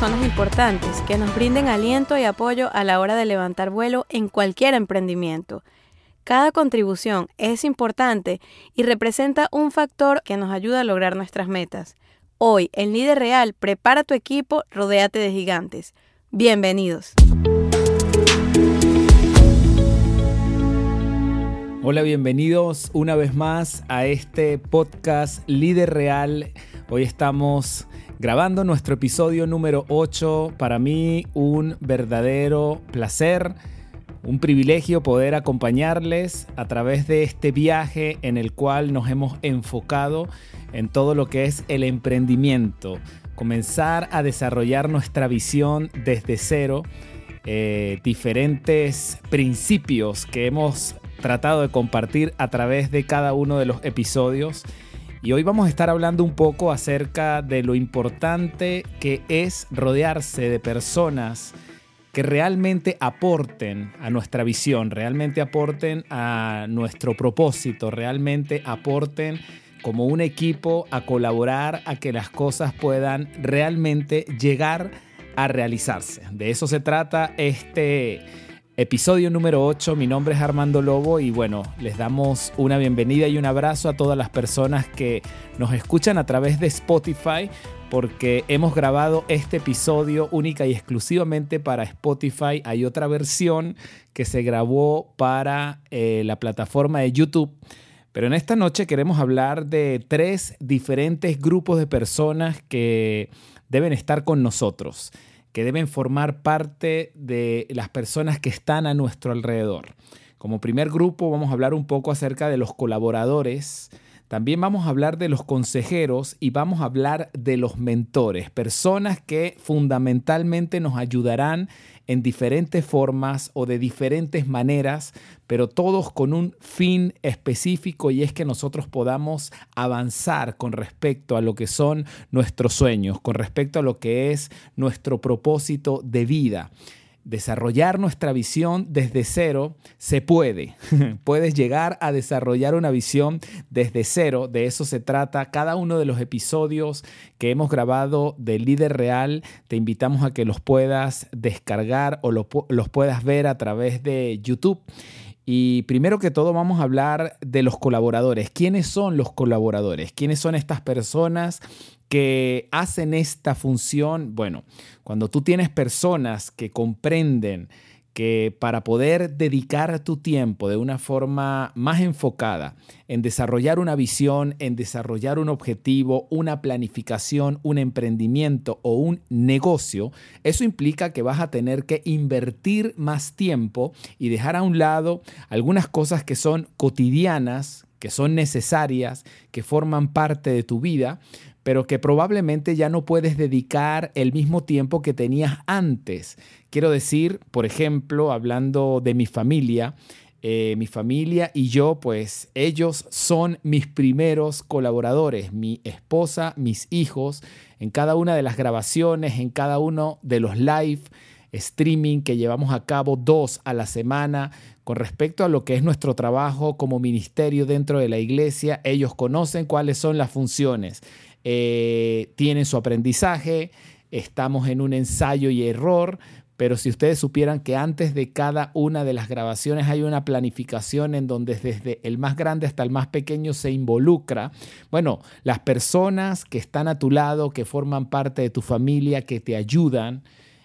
personas importantes que nos brinden aliento y apoyo a la hora de levantar vuelo en cualquier emprendimiento. Cada contribución es importante y representa un factor que nos ayuda a lograr nuestras metas. Hoy, en Líder Real, prepara tu equipo, rodéate de gigantes. Bienvenidos. Hola, bienvenidos una vez más a este podcast Líder Real. Hoy estamos grabando nuestro episodio número 8. Para mí un verdadero placer, un privilegio poder acompañarles a través de este viaje en el cual nos hemos enfocado en todo lo que es el emprendimiento. Comenzar a desarrollar nuestra visión desde cero. Eh, diferentes principios que hemos tratado de compartir a través de cada uno de los episodios y hoy vamos a estar hablando un poco acerca de lo importante que es rodearse de personas que realmente aporten a nuestra visión, realmente aporten a nuestro propósito, realmente aporten como un equipo a colaborar a que las cosas puedan realmente llegar a realizarse. De eso se trata este Episodio número 8, mi nombre es Armando Lobo y bueno, les damos una bienvenida y un abrazo a todas las personas que nos escuchan a través de Spotify porque hemos grabado este episodio única y exclusivamente para Spotify. Hay otra versión que se grabó para eh, la plataforma de YouTube. Pero en esta noche queremos hablar de tres diferentes grupos de personas que deben estar con nosotros que deben formar parte de las personas que están a nuestro alrededor. Como primer grupo vamos a hablar un poco acerca de los colaboradores, también vamos a hablar de los consejeros y vamos a hablar de los mentores, personas que fundamentalmente nos ayudarán en diferentes formas o de diferentes maneras, pero todos con un fin específico y es que nosotros podamos avanzar con respecto a lo que son nuestros sueños, con respecto a lo que es nuestro propósito de vida desarrollar nuestra visión desde cero se puede. Puedes llegar a desarrollar una visión desde cero. De eso se trata cada uno de los episodios que hemos grabado de Líder Real. Te invitamos a que los puedas descargar o los puedas ver a través de YouTube. Y primero que todo vamos a hablar de los colaboradores. ¿Quiénes son los colaboradores? ¿Quiénes son estas personas que hacen esta función? Bueno, cuando tú tienes personas que comprenden que para poder dedicar tu tiempo de una forma más enfocada en desarrollar una visión, en desarrollar un objetivo, una planificación, un emprendimiento o un negocio, eso implica que vas a tener que invertir más tiempo y dejar a un lado algunas cosas que son cotidianas, que son necesarias, que forman parte de tu vida, pero que probablemente ya no puedes dedicar el mismo tiempo que tenías antes. Quiero decir, por ejemplo, hablando de mi familia, eh, mi familia y yo, pues ellos son mis primeros colaboradores, mi esposa, mis hijos, en cada una de las grabaciones, en cada uno de los live streaming que llevamos a cabo dos a la semana con respecto a lo que es nuestro trabajo como ministerio dentro de la iglesia. Ellos conocen cuáles son las funciones eh, tienen su aprendizaje, estamos en un ensayo y error, pero si ustedes supieran que antes de cada una de las grabaciones hay una planificación en donde desde el más grande hasta el más pequeño se involucra, bueno, las personas que están a tu lado, que forman parte de tu familia, que te ayudan,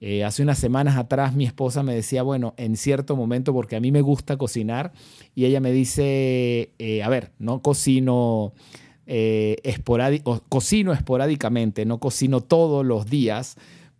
eh, hace unas semanas atrás mi esposa me decía, bueno, en cierto momento, porque a mí me gusta cocinar, y ella me dice, eh, a ver, no cocino eh, cocino esporádicamente, no cocino todos los días,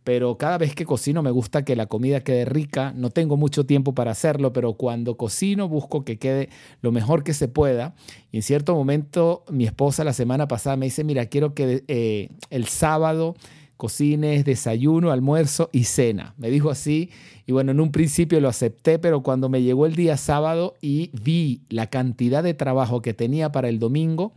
pero cada vez que cocino me gusta que la comida quede rica. No tengo mucho tiempo para hacerlo, pero cuando cocino busco que quede lo mejor que se pueda. Y en cierto momento mi esposa la semana pasada me dice, mira, quiero que eh, el sábado cocines desayuno, almuerzo y cena. Me dijo así y bueno, en un principio lo acepté, pero cuando me llegó el día sábado y vi la cantidad de trabajo que tenía para el domingo,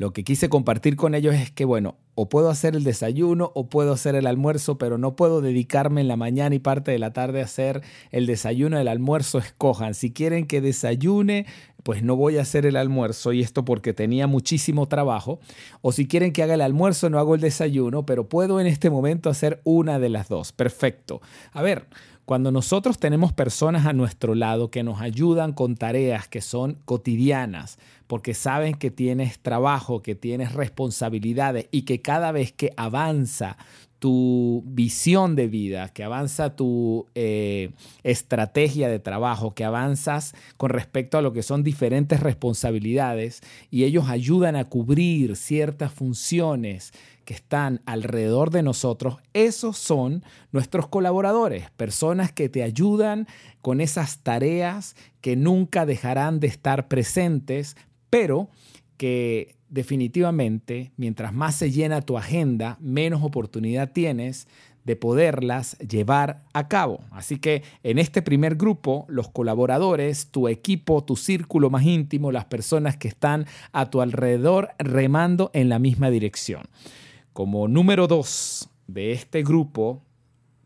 lo que quise compartir con ellos es que, bueno, o puedo hacer el desayuno o puedo hacer el almuerzo, pero no puedo dedicarme en la mañana y parte de la tarde a hacer el desayuno, el almuerzo, escojan. Si quieren que desayune, pues no voy a hacer el almuerzo y esto porque tenía muchísimo trabajo. O si quieren que haga el almuerzo, no hago el desayuno, pero puedo en este momento hacer una de las dos. Perfecto. A ver, cuando nosotros tenemos personas a nuestro lado que nos ayudan con tareas que son cotidianas, porque saben que tienes trabajo, que tienes responsabilidades y que cada vez que avanza tu visión de vida, que avanza tu eh, estrategia de trabajo, que avanzas con respecto a lo que son diferentes responsabilidades y ellos ayudan a cubrir ciertas funciones que están alrededor de nosotros, esos son nuestros colaboradores, personas que te ayudan con esas tareas que nunca dejarán de estar presentes, pero que definitivamente, mientras más se llena tu agenda, menos oportunidad tienes de poderlas llevar a cabo. Así que en este primer grupo, los colaboradores, tu equipo, tu círculo más íntimo, las personas que están a tu alrededor remando en la misma dirección. Como número dos de este grupo,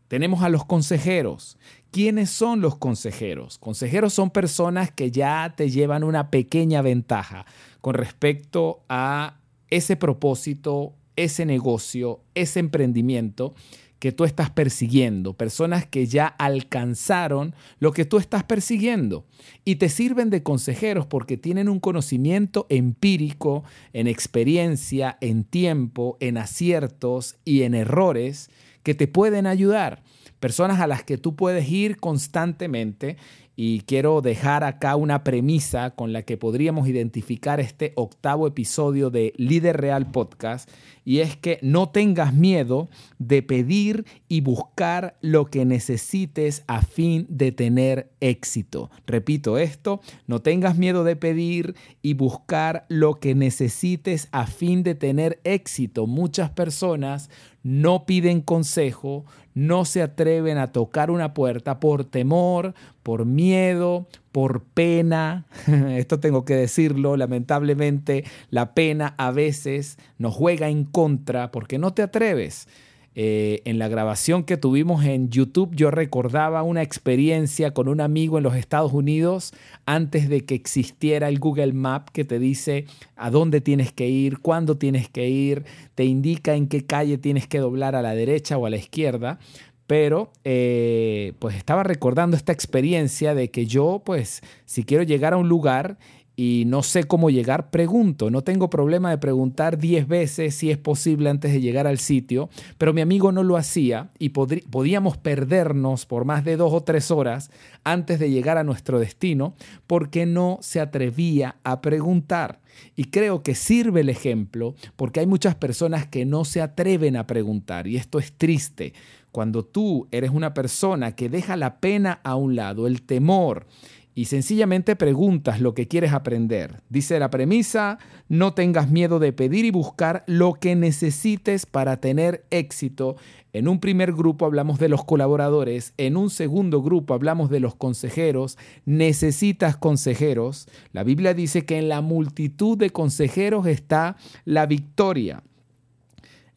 tenemos a los consejeros. ¿Quiénes son los consejeros? Consejeros son personas que ya te llevan una pequeña ventaja con respecto a ese propósito, ese negocio, ese emprendimiento que tú estás persiguiendo, personas que ya alcanzaron lo que tú estás persiguiendo y te sirven de consejeros porque tienen un conocimiento empírico, en experiencia, en tiempo, en aciertos y en errores que te pueden ayudar. Personas a las que tú puedes ir constantemente y quiero dejar acá una premisa con la que podríamos identificar este octavo episodio de Líder Real Podcast y es que no tengas miedo de pedir y buscar lo que necesites a fin de tener éxito. Repito esto, no tengas miedo de pedir y buscar lo que necesites a fin de tener éxito. Muchas personas no piden consejo, no se atreven a tocar una puerta por temor, por miedo, por pena. Esto tengo que decirlo, lamentablemente la pena a veces nos juega en contra porque no te atreves. Eh, en la grabación que tuvimos en YouTube yo recordaba una experiencia con un amigo en los Estados Unidos antes de que existiera el Google Map que te dice a dónde tienes que ir, cuándo tienes que ir, te indica en qué calle tienes que doblar a la derecha o a la izquierda. Pero eh, pues estaba recordando esta experiencia de que yo pues si quiero llegar a un lugar y no sé cómo llegar, pregunto. No tengo problema de preguntar 10 veces si es posible antes de llegar al sitio, pero mi amigo no lo hacía y podíamos perdernos por más de dos o tres horas antes de llegar a nuestro destino porque no se atrevía a preguntar. Y creo que sirve el ejemplo porque hay muchas personas que no se atreven a preguntar y esto es triste cuando tú eres una persona que deja la pena a un lado, el temor, y sencillamente preguntas lo que quieres aprender. Dice la premisa, no tengas miedo de pedir y buscar lo que necesites para tener éxito. En un primer grupo hablamos de los colaboradores, en un segundo grupo hablamos de los consejeros. Necesitas consejeros. La Biblia dice que en la multitud de consejeros está la victoria.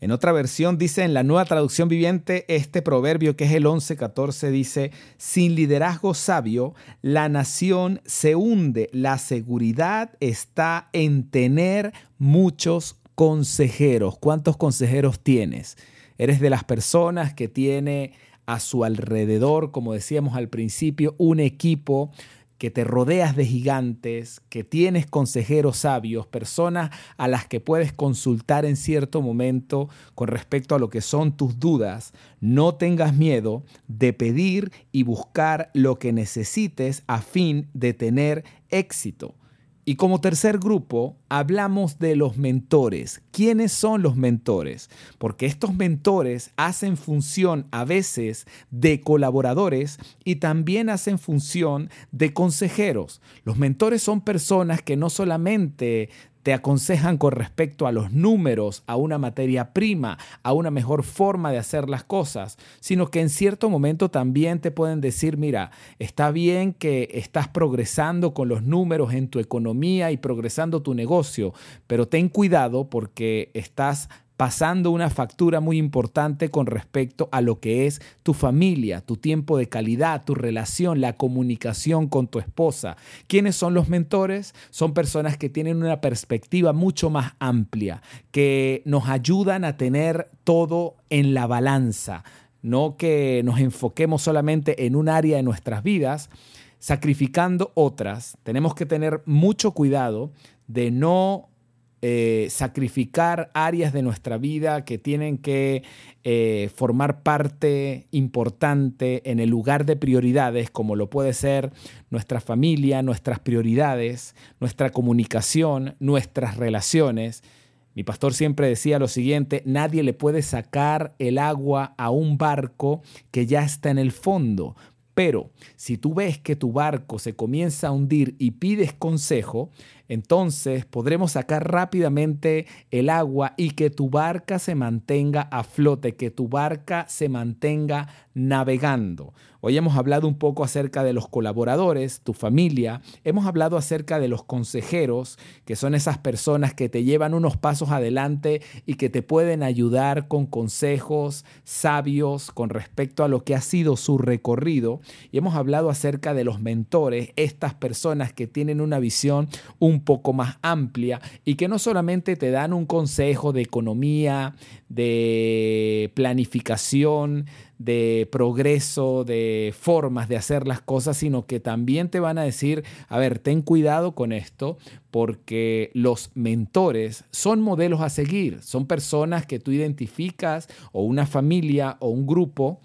En otra versión dice en la nueva traducción viviente este proverbio que es el 11:14 dice, sin liderazgo sabio, la nación se hunde. La seguridad está en tener muchos consejeros. ¿Cuántos consejeros tienes? ¿Eres de las personas que tiene a su alrededor, como decíamos al principio, un equipo que te rodeas de gigantes, que tienes consejeros sabios, personas a las que puedes consultar en cierto momento con respecto a lo que son tus dudas, no tengas miedo de pedir y buscar lo que necesites a fin de tener éxito. Y como tercer grupo, hablamos de los mentores. ¿Quiénes son los mentores? Porque estos mentores hacen función a veces de colaboradores y también hacen función de consejeros. Los mentores son personas que no solamente te aconsejan con respecto a los números, a una materia prima, a una mejor forma de hacer las cosas, sino que en cierto momento también te pueden decir, mira, está bien que estás progresando con los números en tu economía y progresando tu negocio, pero ten cuidado porque estás pasando una factura muy importante con respecto a lo que es tu familia, tu tiempo de calidad, tu relación, la comunicación con tu esposa. ¿Quiénes son los mentores? Son personas que tienen una perspectiva mucho más amplia, que nos ayudan a tener todo en la balanza, no que nos enfoquemos solamente en un área de nuestras vidas, sacrificando otras. Tenemos que tener mucho cuidado de no eh, sacrificar áreas de nuestra vida que tienen que eh, formar parte importante en el lugar de prioridades, como lo puede ser nuestra familia, nuestras prioridades, nuestra comunicación, nuestras relaciones. Mi pastor siempre decía lo siguiente, nadie le puede sacar el agua a un barco que ya está en el fondo. Pero si tú ves que tu barco se comienza a hundir y pides consejo, entonces podremos sacar rápidamente el agua y que tu barca se mantenga a flote, que tu barca se mantenga navegando. Hoy hemos hablado un poco acerca de los colaboradores, tu familia, hemos hablado acerca de los consejeros, que son esas personas que te llevan unos pasos adelante y que te pueden ayudar con consejos sabios con respecto a lo que ha sido su recorrido. Y hemos hablado acerca de los mentores, estas personas que tienen una visión un poco más amplia y que no solamente te dan un consejo de economía, de planificación, de progreso, de formas de hacer las cosas, sino que también te van a decir, a ver, ten cuidado con esto, porque los mentores son modelos a seguir, son personas que tú identificas o una familia o un grupo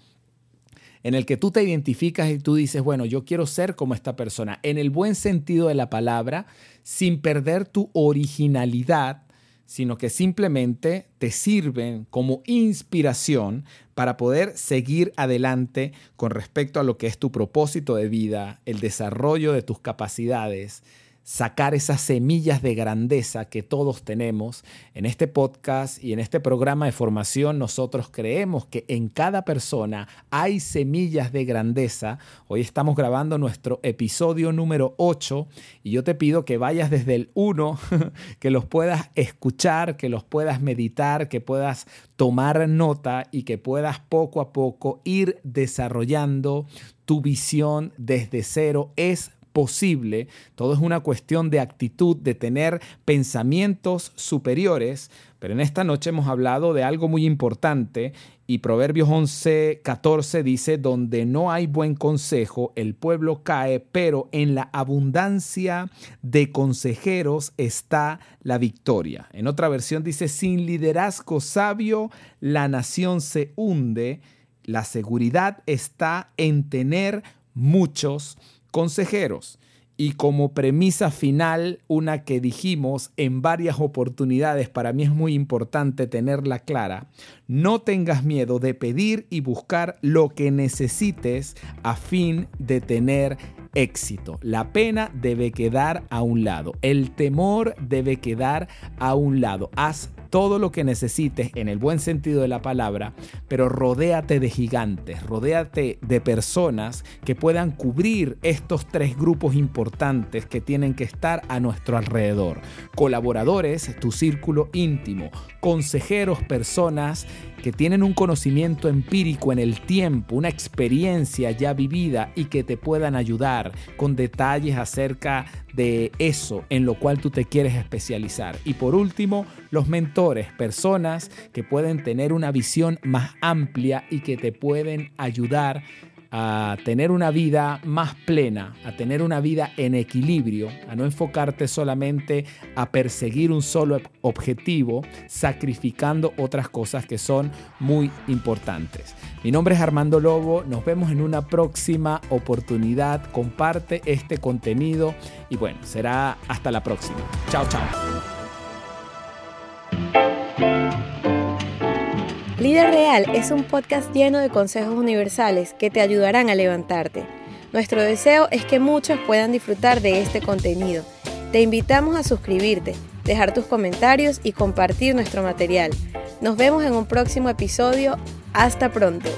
en el que tú te identificas y tú dices, bueno, yo quiero ser como esta persona, en el buen sentido de la palabra, sin perder tu originalidad, sino que simplemente te sirven como inspiración para poder seguir adelante con respecto a lo que es tu propósito de vida, el desarrollo de tus capacidades, sacar esas semillas de grandeza que todos tenemos. En este podcast y en este programa de formación nosotros creemos que en cada persona hay semillas de grandeza. Hoy estamos grabando nuestro episodio número 8 y yo te pido que vayas desde el 1, que los puedas escuchar, que los puedas meditar, que puedas tomar nota y que puedas poco a poco ir desarrollando tu visión desde cero. Es posible, todo es una cuestión de actitud, de tener pensamientos superiores, pero en esta noche hemos hablado de algo muy importante y Proverbios 11, 14 dice, donde no hay buen consejo, el pueblo cae, pero en la abundancia de consejeros está la victoria. En otra versión dice, sin liderazgo sabio, la nación se hunde. La seguridad está en tener muchos consejeros. Y como premisa final, una que dijimos en varias oportunidades, para mí es muy importante tenerla clara, no tengas miedo de pedir y buscar lo que necesites a fin de tener éxito. La pena debe quedar a un lado, el temor debe quedar a un lado. Haz todo lo que necesites en el buen sentido de la palabra, pero rodéate de gigantes, rodéate de personas que puedan cubrir estos tres grupos importantes que tienen que estar a nuestro alrededor. Colaboradores, tu círculo íntimo, consejeros, personas que tienen un conocimiento empírico en el tiempo, una experiencia ya vivida y que te puedan ayudar con detalles acerca de eso en lo cual tú te quieres especializar. Y por último, los mentores, personas que pueden tener una visión más amplia y que te pueden ayudar a tener una vida más plena, a tener una vida en equilibrio, a no enfocarte solamente a perseguir un solo objetivo, sacrificando otras cosas que son muy importantes. Mi nombre es Armando Lobo, nos vemos en una próxima oportunidad, comparte este contenido y bueno, será hasta la próxima. Chao, chao. Líder Real es un podcast lleno de consejos universales que te ayudarán a levantarte. Nuestro deseo es que muchos puedan disfrutar de este contenido. Te invitamos a suscribirte, dejar tus comentarios y compartir nuestro material. Nos vemos en un próximo episodio. Hasta pronto.